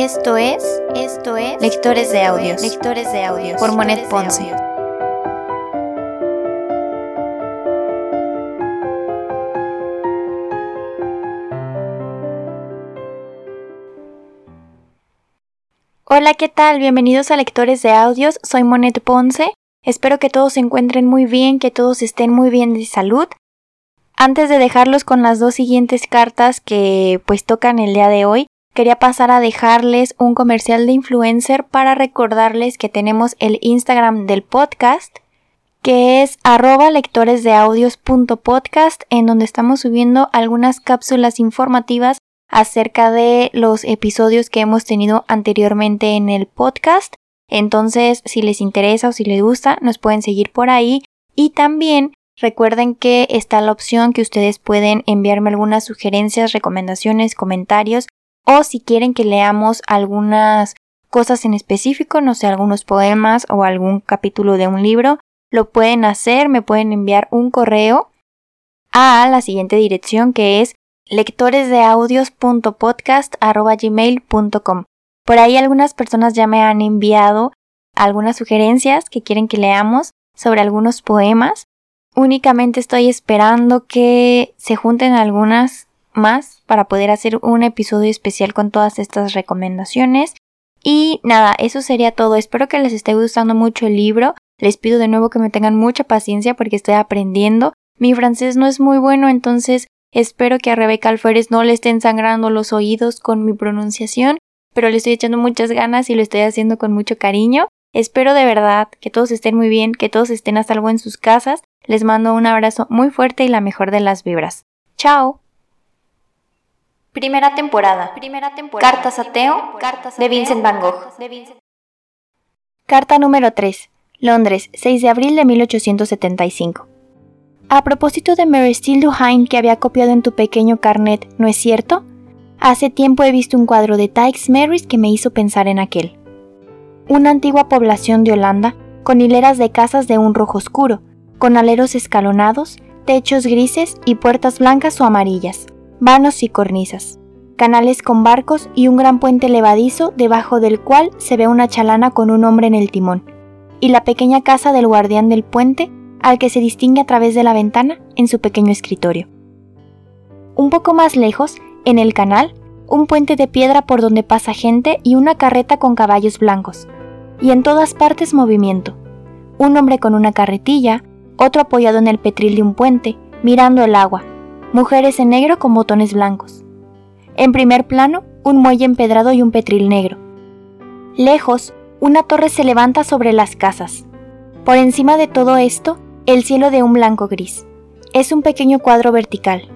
Esto es, esto es Lectores de Audios, Lectores de Audios por Monet Ponce. Hola, ¿qué tal? Bienvenidos a Lectores de Audios. Soy Monet Ponce. Espero que todos se encuentren muy bien, que todos estén muy bien de salud. Antes de dejarlos con las dos siguientes cartas que pues tocan el día de hoy, quería pasar a dejarles un comercial de influencer para recordarles que tenemos el Instagram del podcast que es arroba lectoresdeaudios.podcast en donde estamos subiendo algunas cápsulas informativas acerca de los episodios que hemos tenido anteriormente en el podcast. Entonces, si les interesa o si les gusta, nos pueden seguir por ahí. Y también recuerden que está la opción que ustedes pueden enviarme algunas sugerencias, recomendaciones, comentarios o si quieren que leamos algunas cosas en específico, no sé, algunos poemas o algún capítulo de un libro, lo pueden hacer, me pueden enviar un correo a la siguiente dirección que es lectoresdeaudios.podcast.gmail.com. Por ahí algunas personas ya me han enviado algunas sugerencias que quieren que leamos sobre algunos poemas. Únicamente estoy esperando que se junten algunas más para poder hacer un episodio especial con todas estas recomendaciones. Y nada, eso sería todo. Espero que les esté gustando mucho el libro. Les pido de nuevo que me tengan mucha paciencia porque estoy aprendiendo. Mi francés no es muy bueno, entonces espero que a Rebeca Alférez no le estén sangrando los oídos con mi pronunciación, pero le estoy echando muchas ganas y lo estoy haciendo con mucho cariño. Espero de verdad que todos estén muy bien, que todos estén a salvo en sus casas. Les mando un abrazo muy fuerte y la mejor de las vibras. ¡Chao! Primera temporada. Primera temporada. Cartas a Teo de Vincent Van Gogh. Carta número 3. Londres, 6 de abril de 1875. A propósito de Mary Steele Duhaime que había copiado en tu pequeño carnet, ¿no es cierto? Hace tiempo he visto un cuadro de Tykes Marys que me hizo pensar en aquel. Una antigua población de Holanda, con hileras de casas de un rojo oscuro, con aleros escalonados, techos grises y puertas blancas o amarillas, vanos y cornisas, canales con barcos y un gran puente levadizo debajo del cual se ve una chalana con un hombre en el timón, y la pequeña casa del guardián del puente al que se distingue a través de la ventana en su pequeño escritorio. Un poco más lejos, en el canal, un puente de piedra por donde pasa gente y una carreta con caballos blancos, y en todas partes movimiento. Un hombre con una carretilla, otro apoyado en el petril de un puente, mirando el agua, mujeres en negro con botones blancos. En primer plano, un muelle empedrado y un petril negro. Lejos, una torre se levanta sobre las casas. Por encima de todo esto, el cielo de un blanco gris. Es un pequeño cuadro vertical,